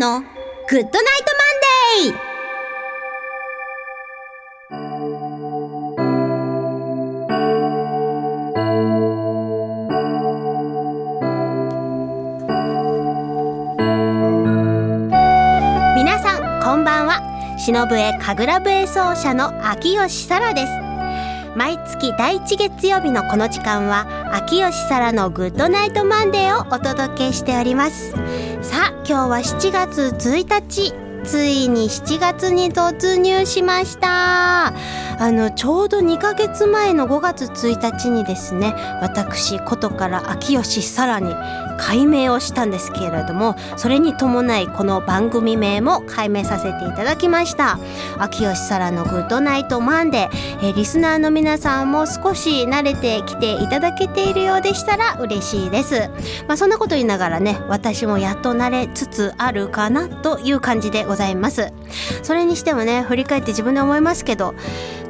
のグッドナイトマンデー。皆さんこんばんは。篠笛神楽笛奏者の秋吉沙羅です。毎月第1月曜日のこの時間は秋吉沙羅のグッドナイトマンデーをお届けしております。今日は7月1日。ついに7月に突入しました。あのちょうど2ヶ月前の5月1日にですね私ことから秋吉沙羅に改名をしたんですけれどもそれに伴いこの番組名も改名させていただきました。秋吉沙羅のグッドナイトマンデー、えーリスナーの皆さんも少し慣れてきていただけているようでしたら嬉しいです。まあそんなこと言いながらね私もやっと慣れつつあるかなという感じでございます。ざいます。それにしてもね振り返って自分で思いますけど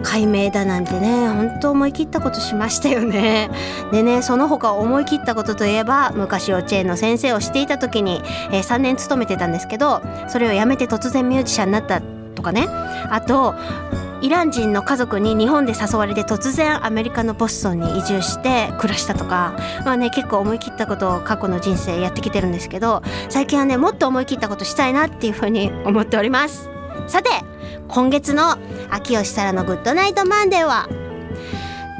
解明だなんてね本当思い切ったことしましたよね。でねその他思い切ったことといえば昔幼稚園の先生をしていた時に、えー3年勤めてたんですけどそれを辞めて突然ミュージシャンになったとかね。あとイラン人の家族に日本で誘われて突然アメリカのボストンに移住して暮らしたとかまあね結構思い切ったことを過去の人生やってきてるんですけど最近はねもっと思い切ったことしたいなっていうふうに思っております。さて今月の秋吉沙羅のグッドナイトマンデーは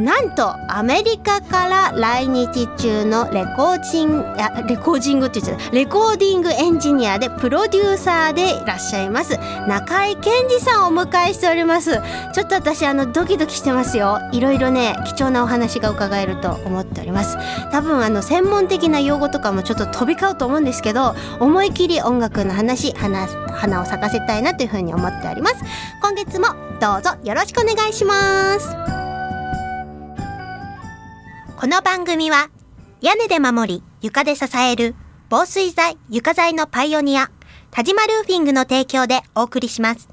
なんとアメリカから来日中のレコージンいやレコージングって言ってた。レコーディングエンジニアでプロデューサーでいらっしゃいます。中井健二さんをお迎えしております。ちょっと私あのドキドキしてますよ。いろいろね貴重なお話が伺えると思っております。多分あの専門的な用語とかもちょっと飛び交うと思うんですけど思い切り音楽の話花花を咲かせたいなというふうに思っております。今月もどうぞよろしくお願いします。この番組は屋根で守り床で支える防水材床材のパイオニア田島ルーフィングの提供でお送りします。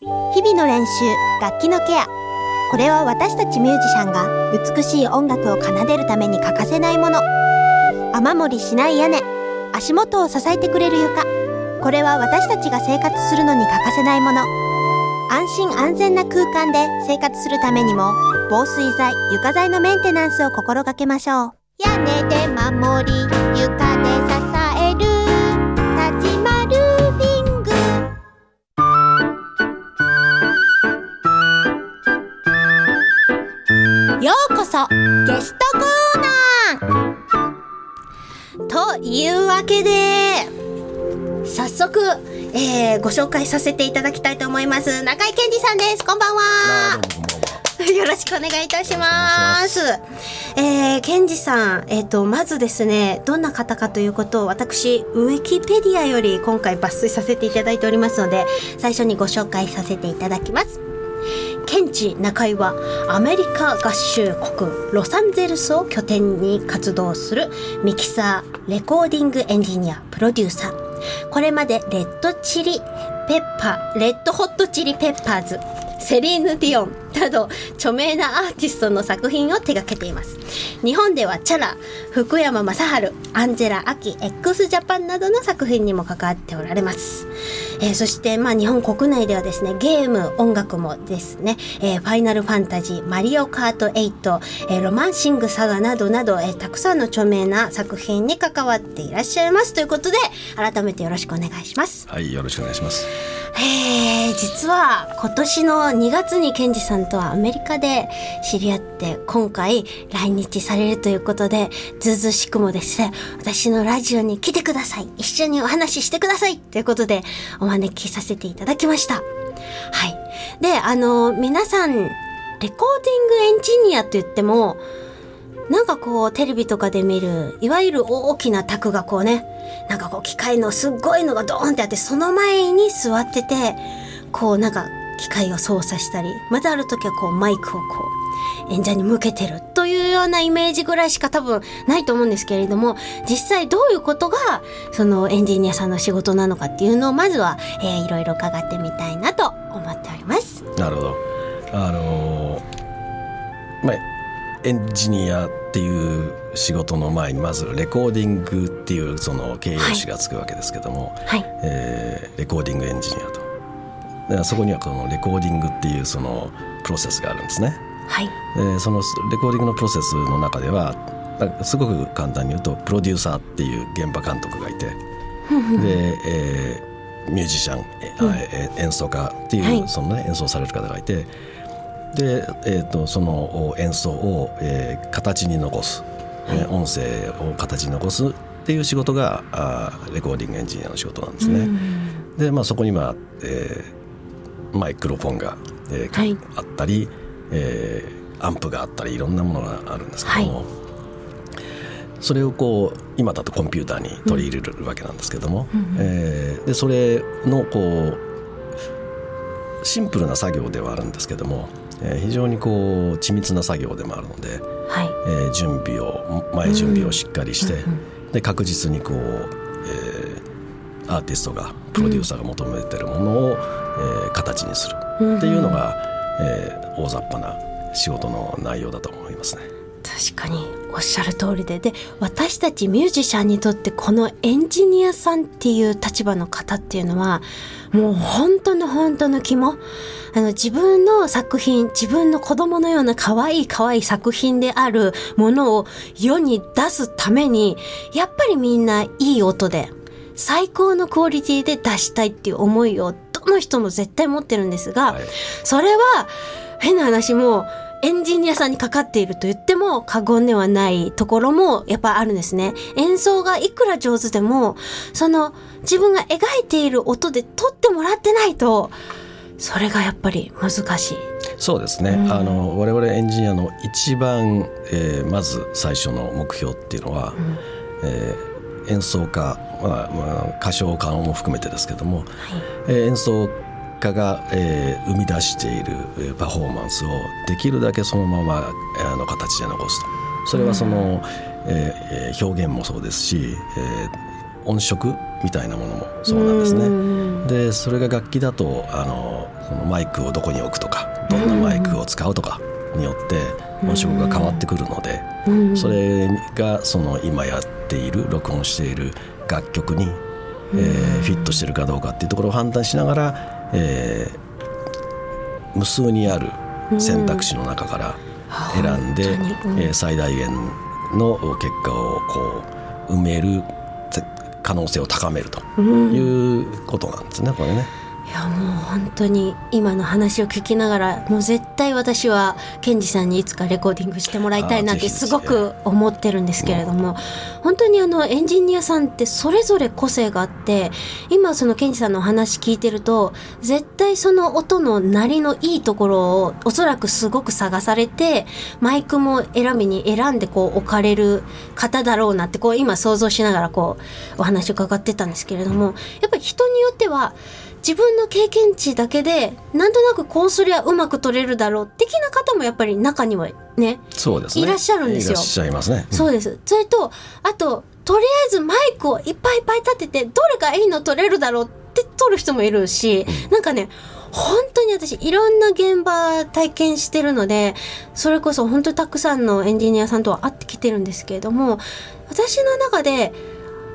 日々の練習楽器のケア。これは私たちミュージシャンが美しい音楽を奏でるために欠かせないもの。雨漏りしない屋根足元を支えてくれる床。これは私たちが生活するのに欠かせないもの。安心安全な空間で生活するためにも防水材床材のメンテナンスを心がけましょう。屋根で守り床で支える。田島ルーフィング。ようこそゲストコーナー。というわけで早速、えーご紹介させていただきたいと思います。中井健二さんです。こんばんは。よろしくお願いいたします。えー、ケンジさん、えっ、と、まずですね、どんな方かということを私、ウィキペディアより今回抜粋させていただいておりますので、最初にご紹介させていただきます。ケンジ中井はアメリカ合衆国ロサンゼルスを拠点に活動するミキサー、レコーディングエンジニア、プロデューサー。これまでレッドチリペッパー、レッドホットチリペッパーズ、セリーヌ・ディオンなど著名なアーティストの作品を手掛けています。日本ではチャラ、福山雅治、アンジェラ・アキ、x ジャパンなどの作品にも関わっておられます。えーそして、まあ、日本国内ではですね、ゲーム、音楽もですね、えーファイナルファンタジー、マリオカート8、えーロマンシングサガなどなど、えーたくさんの著名な作品に関わっていらっしゃいますということで、改めてよろしくお願いします。はい、よろしくお願いします。え実は今年の2月にケンジさんとはアメリカで知り合って今回来日されるということでずうずうしくもですね私のラジオに来てください。一緒にお話ししてください。ということでお招きさせていただきました。はい。であの皆さんレコーディングエンジニアと言ってもなんかこうテレビとかで見るいわゆる大きな卓がこうねなんかこう機械のすっごいのがドーンってあってその前に座っててこうなんか機械を操作したりまたある時はこうマイクをこう演者に向けてるというようなイメージぐらいしか多分ないと思うんですけれども実際どういうことがそのエンジニアさんの仕事なのかっていうのをまずは、えーいろいろ伺ってみたいなと思っております。なるほど。あのーまあエンジニアっていう仕事の前にまずレコーディングっていうその形容詞がつくわけですけども、はい、えレコーディングエンジニアと。でそこにはこのレコーディングっていうそのプロセスがあるんですね。はい。でそのレコーディングのプロセスの中ではすごく簡単に言うとプロデューサーっていう現場監督がいてで、えーミュージシャン、えうん。え演奏家っていう、はい。そのね、演奏される方がいてで、えー、とその演奏を、えー形に残す、えー音声を形に残すっていう仕事があーレコーディングエンジニアの仕事なんですね。うん。でまあそこには、えーマイクロフォンが、えーかはい。あったり、えーアンプがあったりいろんなものがあるんですけども、それをこう今だとコンピューターに取り入れるわけなんですけども、うん。えーでそれのこうシンプルな作業ではあるんですけども、えー非常にこう緻密な作業でもあるので、はい。えー準備を前準備をしっかりして、うんうんで確実にこう、えーアーティストがプロデューサーが求めてるものを、えー形にする。っていうのが、えー大雑把な仕事の内容だと思いますね。確かにおっしゃる通りで。で私たちミュージシャンにとってこのエンジニアさんっていう立場の方っていうのはもう本当の本当の肝。あの自分の作品自分の子供のような可愛い可愛い作品であるものを世に出すためにやっぱりみんないい音で最高のクオリティで出したいっていう思いをどの人も絶対持ってるんですが、はい。それは変な話もエンジニアさんにかかっていると言っても過言ではないところもやっぱあるんですね。演奏がいくら上手でもその自分が描いている音で撮ってもらってないとそれがやっぱり難しい。そうですね、うんあの我々エンジニアの一番、えーまず最初の目標っていうのは、えー演奏家、まあまあ、歌唱家も含めてですけども、はい。えー演奏家が、えー生み出しているえーパフォーマンスをできるだけそのままえーあの形で残すと。それはその、えーえー表現もそうですし、えー音色みたいなものもそうなんですね。ね。でそれが楽器だとあのそのマイクをどこに置くとかどんなマイクを使うとかによって音色が変わってくるので、うん。それがその今やっている録音している楽曲に、えーフィットしてるかどうかっていうところを判断しながら、えー無数にある選択肢の中から選んで、うん。えー最大限の結果をこう埋めるぜ可能性を高めるとうんいうことなんですねこれね。いやもう本当に今の話を聞きながらもう絶対私はケンジさんにいつかレコーディングしてもらいたいなってすごく思ってるんですけれども本当にあのエンジニアさんってそれぞれ個性があって今そのケンジさんのお話聞いてると絶対その音の鳴りのいいところをおそらくすごく探されてマイクも選びに選んでこう置かれる方だろうなってこう今想像しながらこうお話を伺ってたんですけれどもやっぱり人によっては自分の経験値だけでなんとなくこうすりゃうまく取れるだろう的な方もやっぱり中にはね、そうですね。いらっしゃるんですよいらっしゃいますね。そうですそれとあととりあえずマイクをいっぱいいっぱい立ててどれがいいの取れるだろうって取る人もいるし、なんかね本当に私いろんな現場体験してるのでそれこそ本当にたくさんのエンジニアさんとは会ってきてるんですけれども私の中で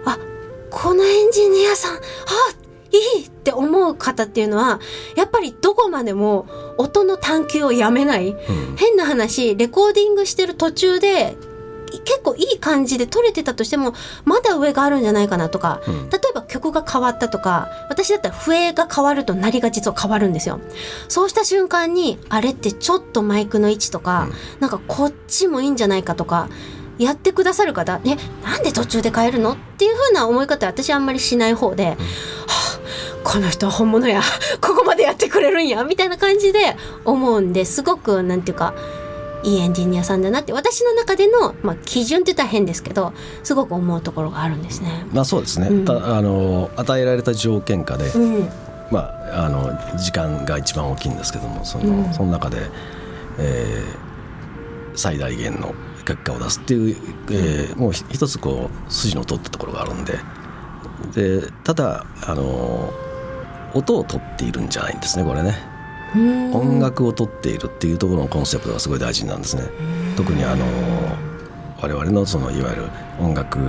あこのエンジニアさんあいいって思う方っていうのはやっぱりどこまでも音の探求をやめない。うん。変な話レコーディングしてる途中で結構いい感じで撮れてたとしてもまだ上があるんじゃないかなとか、うん。例えば曲が変わったとか私だったら笛が変わると鳴りが実は変わるんですよ。そうした瞬間にあれってちょっとマイクの位置とか、なんかこっちもいいんじゃないかとかやってくださる方えなんで途中で変えるの？っていう風な思い方は私はあんまりしない方で、はあこの人は本物やここまでやってくれるんやみたいな感じで思うんですごくなんていうかいいエンジニアさんだなって私の中での、まあ、基準って言ったら変ですけどすごく思うところがあるんですね。まあそうですね。うんたあの与えられた条件下で、うんまああの時間が一番大きいんですけども、その、うんその中で、えー最大限の結果を出すっていう、えーもうひ一つこう筋の通ったところがあるんで、でただあの音を取っているんじゃないんですねこれね。うん。音楽を取っているっていうところのコンセプトがすごい大事なんですね。特にあの我々のそのいわゆる音楽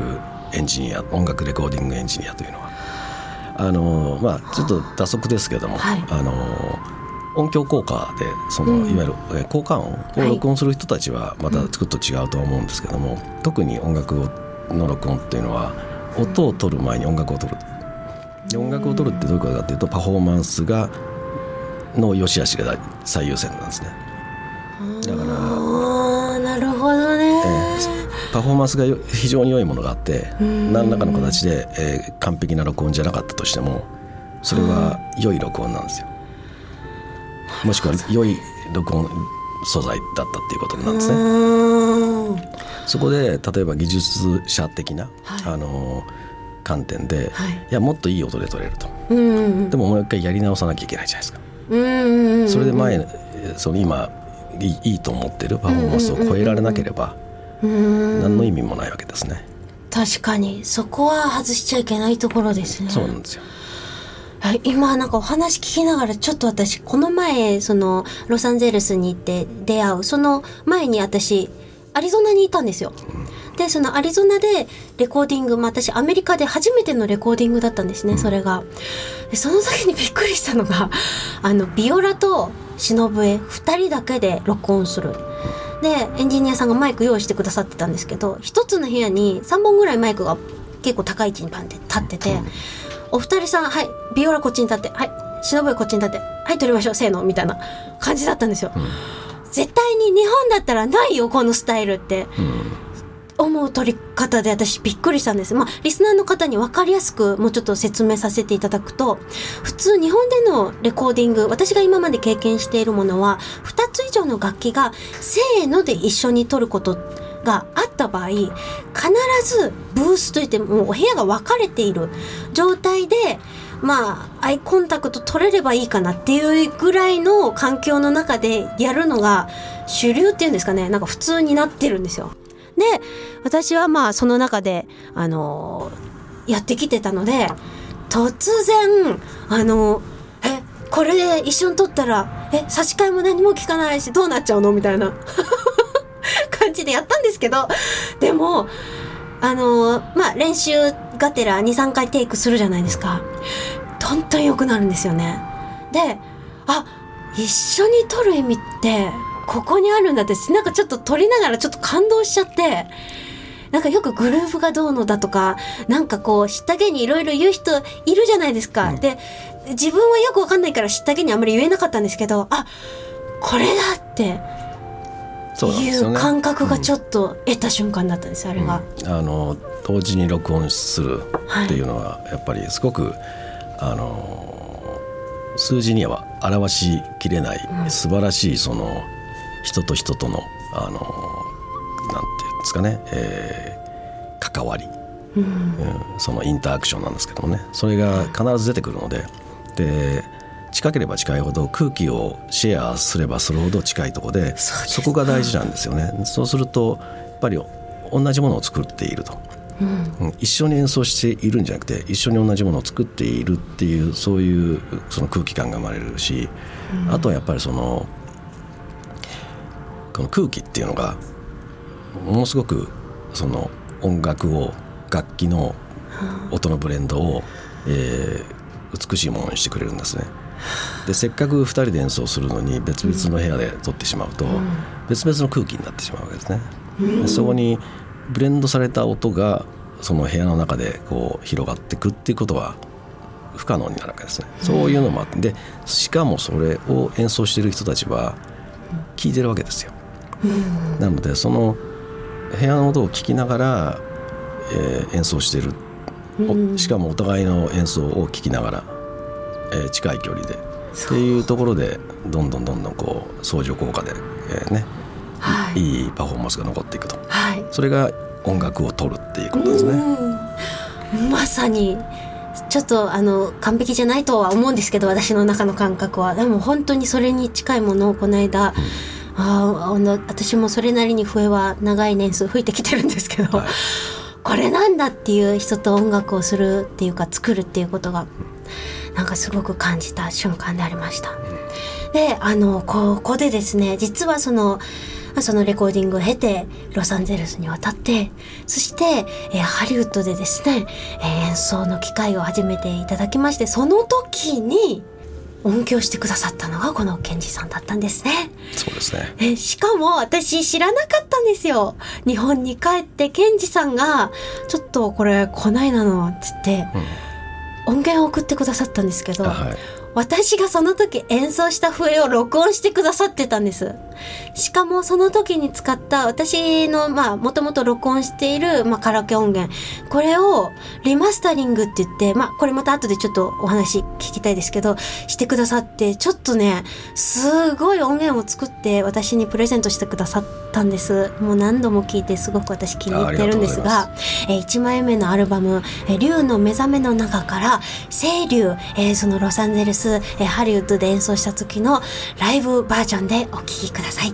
エンジニア音楽レコーディングエンジニアというのは。あのまあちょっと打足ですけども、はい。あの音響効果でその、うん。いわゆるえー効果音を録音する人たちはまたちょっと違うとは思うんですけども、特に音楽をの録音っていうのは音を取る前に音楽を取る。で音楽を取るってどういうことかっていうとパフォーマンスがの良し悪しが最優先なんですね。だからなるほどね、パフォーマンスがよ非常に良いものがあってん。何らかの形で、えー完璧な録音じゃなかったとしてもそれは良い録音なんですよ。もしくは良い録音素材だったっていうことなんですね。そこで例えば技術者的な、はい。あの観点で、はい。い、やもっといい音で取れると。うん。うんでももう一回やり直さなきゃいけないじゃないですか。うんうんうんそれで前えーその今いいと思ってるパフォーマンスを超えられなければうん。何の意味もないわけですね。確かに。そこは外しちゃいけないところですね。そうなんですよ。はい今なんかお話聞きながらちょっと私この前そのロサンゼルスに行って出会うその前に私アリゾナにいたんですよ。でそのアリゾナでレコーディング、まあ、私アメリカで初めてのレコーディングだったんですねそれが。でその時にびっくりしたのが あのビオラと忍笛2人だけで録音する。でエンジニアさんがマイク用意してくださってたんですけど一つの部屋に3本ぐらいマイクが結構高い位置にパンって立ってて。お二人さんはい。ビオラこっちに立って。はい。忍ぶこっちに立って。はい撮りましょう。せーの。みたいな感じだったんですよ、絶対に日本だったらないよこのスタイルって。思う撮り方で私びっくりしたんです。まあリスナーの方に分かりやすくもうちょっと説明させていただくと普通日本でのレコーディング私が今まで経験しているものは2つ以上の楽器がせーので一緒に撮ることがあった場合必ずブースといってもうお部屋が分かれている状態でまあアイコンタクト取れればいいかなっていうぐらいの環境の中でやるのが主流っていうんですかね。なんか普通になってるんですよ。で私はまあその中であのやってきてたので突然あのえこれで一緒に撮ったらえ差し替えも何も聞かないしどうなっちゃうの？みたいな。感じでやったんですけどでもあのまあ練習がてら23回テイクするじゃないですか。どんどん良くなるんですよね。であ一緒に撮る意味ってここにあるんだってなんかちょっと撮りながらちょっと感動しちゃってなんかよくグルーヴがどうのだとかなんかこう知ったげにいろいろ言う人いるじゃないですか、で自分はよくわかんないから知ったげにあんまり言えなかったんですけどあこれだっていう感覚がちょっと得た瞬間だったんです、あれが。あの同時に録音するっていうのはやっぱりすごく、あの数字には表しきれない素晴らしいその人と人とのあのなんていうんですかね、えー関わり、うん。そのインタアクションなんですけどもね。それが必ず出てくるので。で近ければ近いほど空気をシェアすればするほど近いところでそこが大事なんですよね。そうするとやっぱり同じものを作っていると、うん。一緒に演奏しているんじゃなくて一緒に同じものを作っているっていうそういうその空気感が生まれるし、あとはやっぱりそのこの空気っていうのがものすごくその音楽を楽器の音のブレンドを、えー美しいものにしてくれるんですね。でせっかく2人で演奏するのに別々の部屋で撮ってしまうと、別々の空気になってしまうわけですね。でそこにブレンドされた音がその部屋の中でこう広がっていくっていうことは不可能になるわけですね。そういうのもあってでしかもそれを演奏している人たちは聞いてるわけですよ。なのでその部屋の音を聞きながら、えー演奏している。おしかもお互いの演奏を聞きながら、えー近い距離で。っていうところでどんどんどんどんこう相乗効果で、えーねはい。いいパフォーマンスが残っていくと。はい。それが音楽を取るっていうことですね。うん。まさにちょっとあの完璧じゃないとは思うんですけど私の中の感覚は。でも本当にそれに近いものをこの間、ああの私もそれなりに笛は長い年数吹いてきてるんですけど、はい。これなんだっていう人と音楽をするっていうか作るっていうことがなんかすごく感じた瞬間でありました。であのここでですね実はそのあそのレコーディングを経てロサンゼルスに渡ってそして、えーハリウッドでですね、えー演奏の機会を始めていただきましてその時に音響してくださったのがこのケンジさんだったんですね。そうですねえしかも私知らなかったんですよ。日本に帰ってケンジさんがちょっとこれ来ないなのっつって音源を送ってくださったんですけど、はい。私がその時演奏した笛を録音してくださってたんです。しかもその時に使った私のまあもともと録音している、まあ、カラオケ音源。これをリマスタリングって言ってまあこれまた後でちょっとお話聞きたいですけどしてくださってちょっとねすごい音源を作って私にプレゼントしてくださったんです。もう何度も聞いてすごく私気に入ってるんですあがえー1枚目のアルバム「えー竜の目覚め」の中から「清流」えーそのロサンゼルス、えハリウッドで演奏した時のライブバージョンでお聴きください。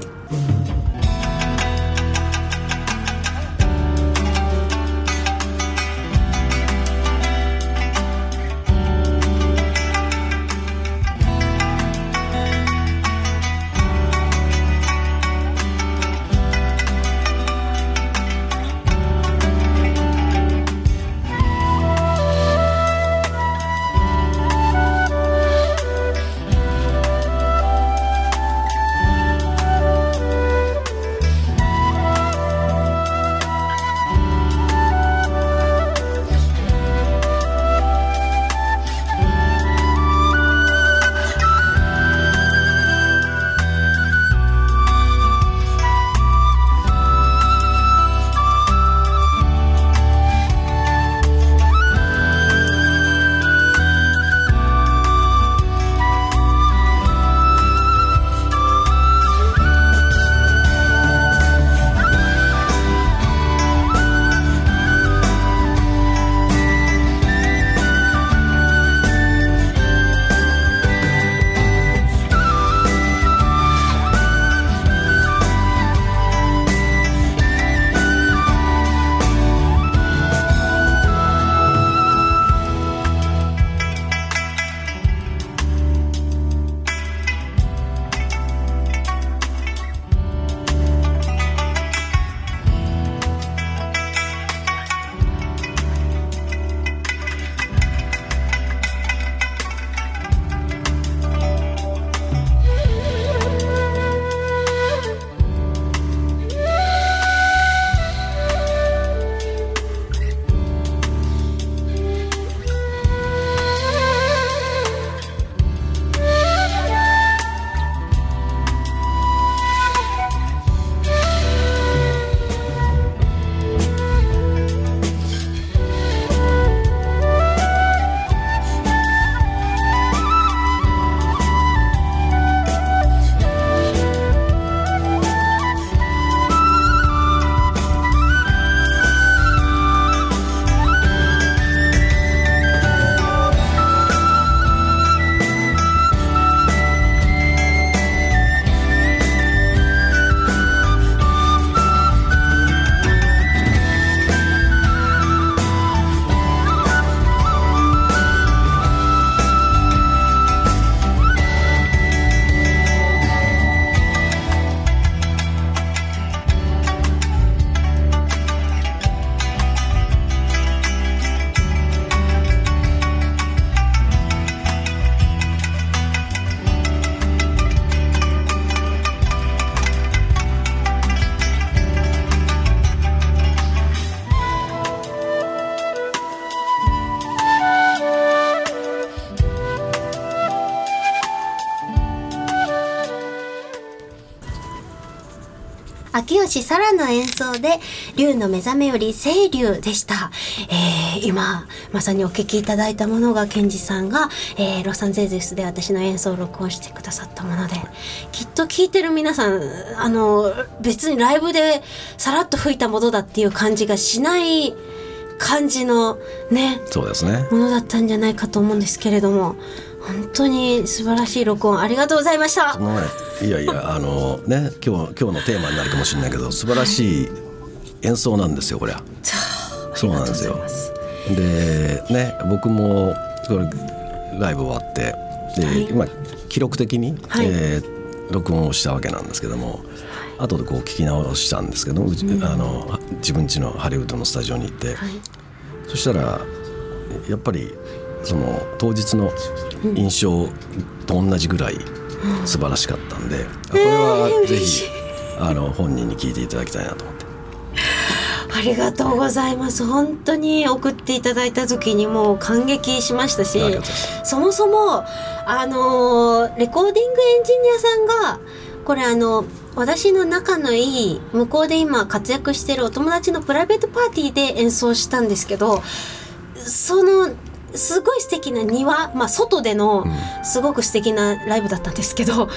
秋吉沙羅の演奏で「竜の目覚めより清流」でした、えー今まさにお聴きいただいたものがケンジさんが、えーロサンゼルスで私の演奏を録音してくださったものできっと聴いてる皆さんあの別にライブでさらっと吹いたものだっていう感じがしない感じのねそうですね。ものだったんじゃないかと思うんですけれども本当に素晴らしい録音ありがとうございました。いやいやあのね今日今日のテーマになるかもしれないけど素晴らしい演奏なんですよこれは。そうなんですよ。でね僕もこれライブ終わってで、はい。今記録的に、はい。えー録音をしたわけなんですけども後でこう聞き直したんですけどうち、あの自分家のハリウッドのスタジオに行って、そしたらやっぱりその当日の印象と同じぐらい素晴らしかったんで、あこれはぜひあの本人に聞いていただきたいなと思って。ありがとうございます。本当に送っていただいた時にもう感激しましたしそもそもあのーレコーディングエンジニアさんがこれあの私の仲のいい向こうで今活躍してるお友達のプライベートパーティーで演奏したんですけどそのすごい素敵な庭、まあ、外でのすごく素敵なライブだったんですけど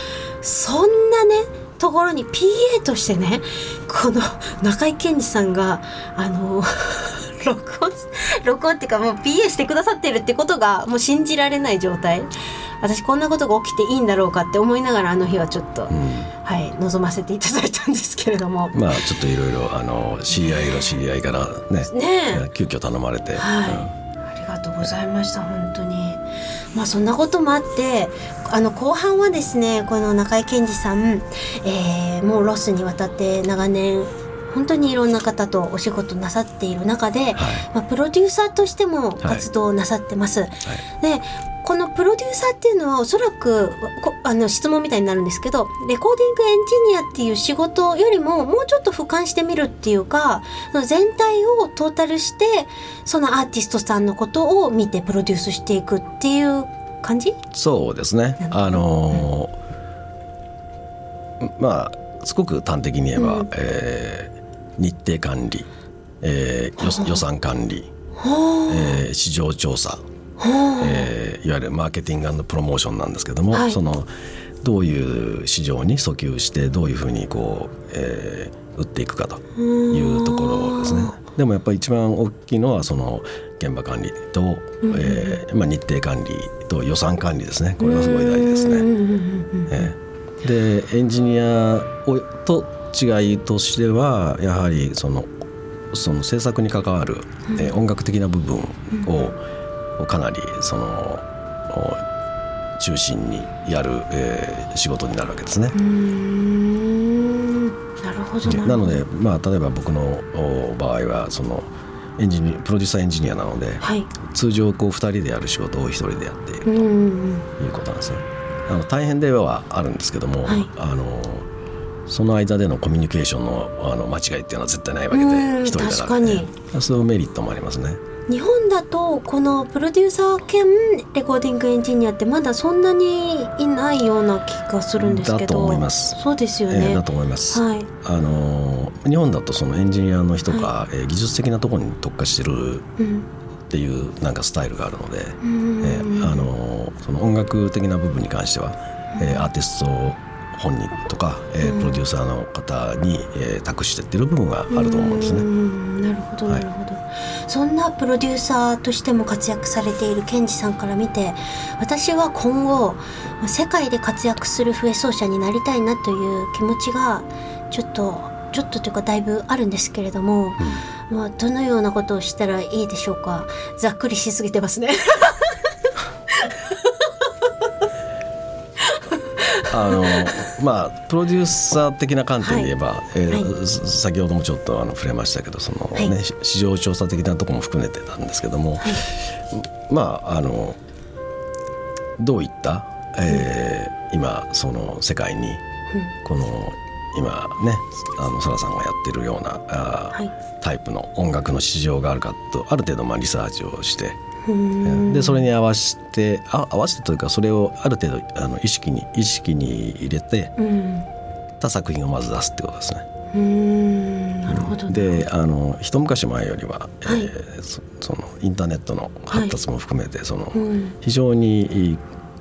そんなねところに PA としてねこの中井健二さんがあの 録音録音っていうかもう PA してくださってるってことがもう信じられない状態。私こんなことが起きていいんだろうかって思いながらあの日はちょっと、はい望ませていただいたんですけれども。まあちょっといろいろあの知り合いの知り合いからねねえ。急遽頼まれて、はい、うんがとうございました本当に。まあそんなこともあってあの後半はですねこの中井健二さん、えーもうロスに渡って長年本当にいろんな方とお仕事なさっている中で、まあ、プロデューサーとしても活動をなさってます。でこのプロデューサーっていうのはおそらくこあの質問みたいになるんですけどレコーディングエンジニアっていう仕事よりももうちょっと俯瞰してみるっていうか全体をトータルしてそのアーティストさんのことを見てプロデュースしていくっていう感じ？そうですね。あのーまあすごく端的に言えば、うん。えー日程管理、えー予予算管理、はえー市場調査、えーいわゆるマーケティングプロモーションなんですけども、はい。そのどういう市場に訴求してどういうふうにこう、えー売っていくかとあいうところですね。でもやっぱり一番大きいのはその現場管理と、えーまあ、日程管理と予算管理ですね。これがすごい大事ですね。うんうんうんうんえー。でエンジニアをと違いとしてはやはりそのその制作に関わる、えー音楽的な部分を、かなりそのお中心にやる、えー仕事になるわけですね。なるほどでなので、まあ、例えば僕のお場合はそのエンジニプロデューサーエンジニアなので、はい。通常こう2人でやる仕事を1人でやっているということなんですね。あの大変ではあるんですけども、はい。あのその間でのコミュニケーションのあの間違いっていうのは絶対ないわけでうん一人だ確から、ねか、そういうメリットもありますね。日本だとこのプロデューサー兼レコーディングエンジニアってまだそんなにいないような気がするんですけどだと思います。そうですよえーね、だと思います。はい。あの日本だとそのエンジニアの人が、えー技術的なところに特化してるうんっていうなんかスタイルがあるので、うん。えーあのその音楽的な部分に関しては、えーアーティスト本人とか、えープロデューサーの方に、えー託してってる部分があると思うんですね。ん。なるほどはないるほど、そんなプロデューサーとしても活躍されているケンジさんから見て私は今後まあ世界で活躍する笛奏者になりたいなという気持ちがちょっとちょっとというかだいぶあるんですけれども、まあ、どのようなことをしたらいいでしょうか。ざっくりしすぎてますねあのまあプロデューサー的な観点で言えば、えーはす先ほどもちょっとあの触れましたけどその、はい。市場調査的なところも含めてなんですけども、はい。まああのどういった、えー今その世界にこの今ねあのサラさんがやってるようなあタイプの音楽の市場があるかとある程度まあリサーチをして、うんでそれに合わせてあ合わせてというかそれをある程度あの意識に意識に入れてうん。た作品をまず出すってことですね。うん。なるほど。であの一昔前よりは、はい。えーそそのインターネットの発達も含めて、そのうん。非常に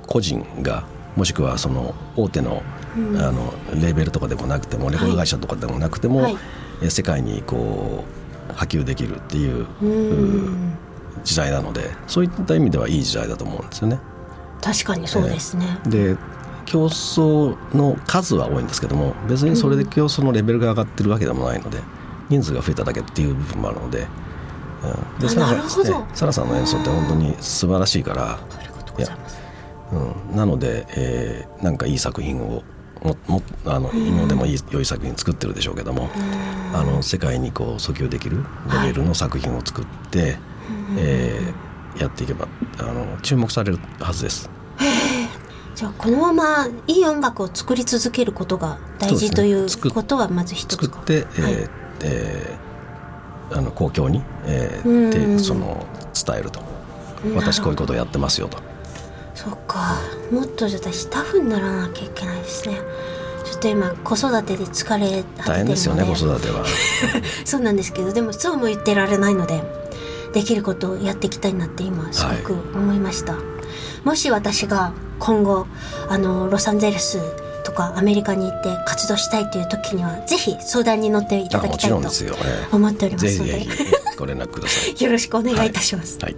個人がもしくはその大手の,、うん。あのレーベルとかでもなくてもレコード会社とかでもなくても、はい。え世界にこう波及できるっていううん時代なのでそういった意味ではいい時代だと思うんですよね。確かにそうですね、で競争の数は多いんですけども別にそれで競争のレベルが上がってるわけでもないので人数が増えただけっていう部分もあるので,、うん、であサラさんねサラさんの演奏って本当に素晴らしいから、うん、なので、えーなんかいい作品をももあの今でもいい良い作品作ってるでしょうけども、あの世界にこう訴求できるレベルの作品を作って、えーやっていけばあの注目されるはずです。じゃあこのままいい音楽を作り続けることが大そうですね。事ということはまず一つか。作って、えーはい。えーあの公共に、えーうん。でその伝えると。うん私こういうことをやってますよと。そっか。もっとじゃあ私タフにならなきゃいけないですね。ちょっと今子育てで疲れ果ててるので。大変ですよね子育ては。そうなんですけどでもそうも言ってられないのでできることをやっていきたいなって今すごく思いました、もし私が今後あのロサンゼルスとかアメリカに行って活動したいという時にはぜひ相談に乗っていただきたいと思っておりーますので。ぜひぜひご連絡ください。よろしくお願いいたします、はい、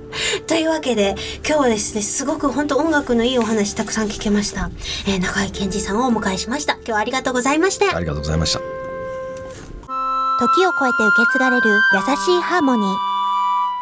というわけで今日はですねすごく本当音楽のいいお話たくさん聞けました、えー、中井健二さんをお迎えしました。今日はありがとうございました。ありがとうございました。時を超えて受け継がれる優しいハーモニー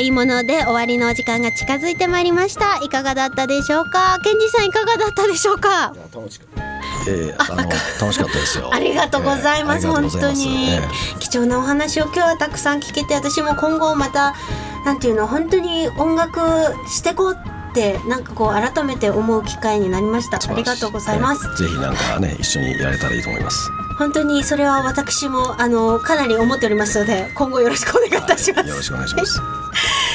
さあ早いもので終わりのお時間が近づいてまいりました。いかがだったでしょうか？ケンジさんいかがだったでしょうか？楽しかった。えー、あの楽しかったですよ。ありがとうございます、えーあり本当に、え貴重なお話を今日はたくさん聞けて私も今後またなんていうの本当に音楽してこうってなんかこう改めて思う機会になりました。ーありがとうございます、えーぜひなんかね一緒にやれたらいいと思います。本当にそれは私もあのかなり思っておりますので今後よろしくお願いいたします、よろしくお願いします。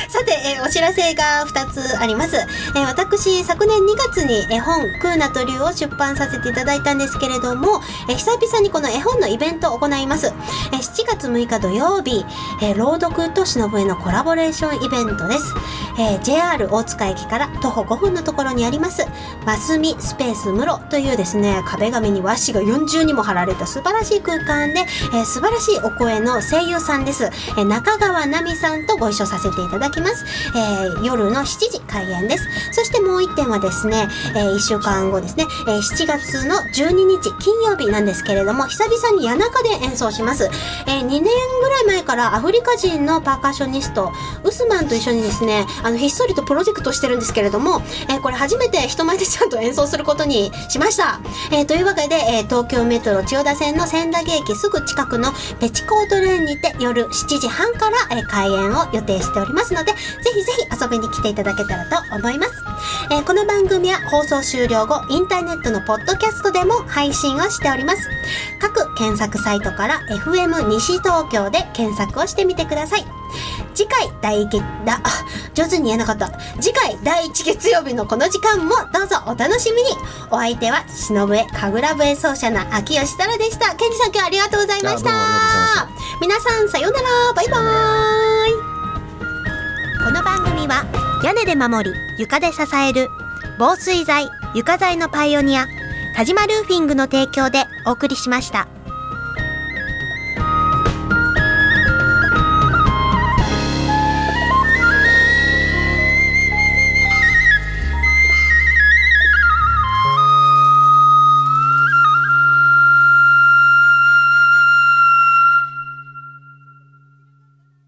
さて、えーお知らせが2つあります。えー私、昨年2月に絵本、クーナと竜を出版させていただいたんですけれども、えー久々にこの絵本のイベントを行います。えー7月6日土曜日、えー朗読と忍へのコラボレーションイベントです。えー JR 大塚駅から徒歩5分のところにあります、マスミスペース室というですね、壁紙に和紙が40にも貼られた素晴らしい空間で、えー素晴らしいお声の声優さんです。えー中川奈美さんとご一緒させていただきます。えー夜の7時開演です。そしてもう一点はですね、え1週間後ですね、えー7月の12日金曜日なんですけれども、久々に谷中で演奏します。え2年ぐらい前からアフリカ人のパーカッショニスト、ウスマンと一緒にですね、あの、ひっそりとプロジェクトしてるんですけれども、えーこれ初めて人前でちゃんと演奏することにしました。えーというわけで、えー東京メトロ千代田線の千駄木駅すぐ近くのペチコートレーンにて夜7時半から、えー開演を予定しておりますので、ぜひぜひ遊びに来ていただけたらと思います。えーこの番組は放送終了後、インターネットのポッドキャストでも配信をしております。各検索サイトから FM 西東京で検索をしてみてください。次回第月だ、あ上手に言えなかった。次回第1月曜日のこの時間もどうぞお楽しみに。お相手は忍笛神楽笛奏者の秋吉沙羅でした。ケンジさん今日ありがとうございました。あどうもありがとうございました皆さんさようなら。バイバイ。この番組は屋根で守り床で支える防水材床材のパイオニア田島ルーフィングの提供でお送りしました。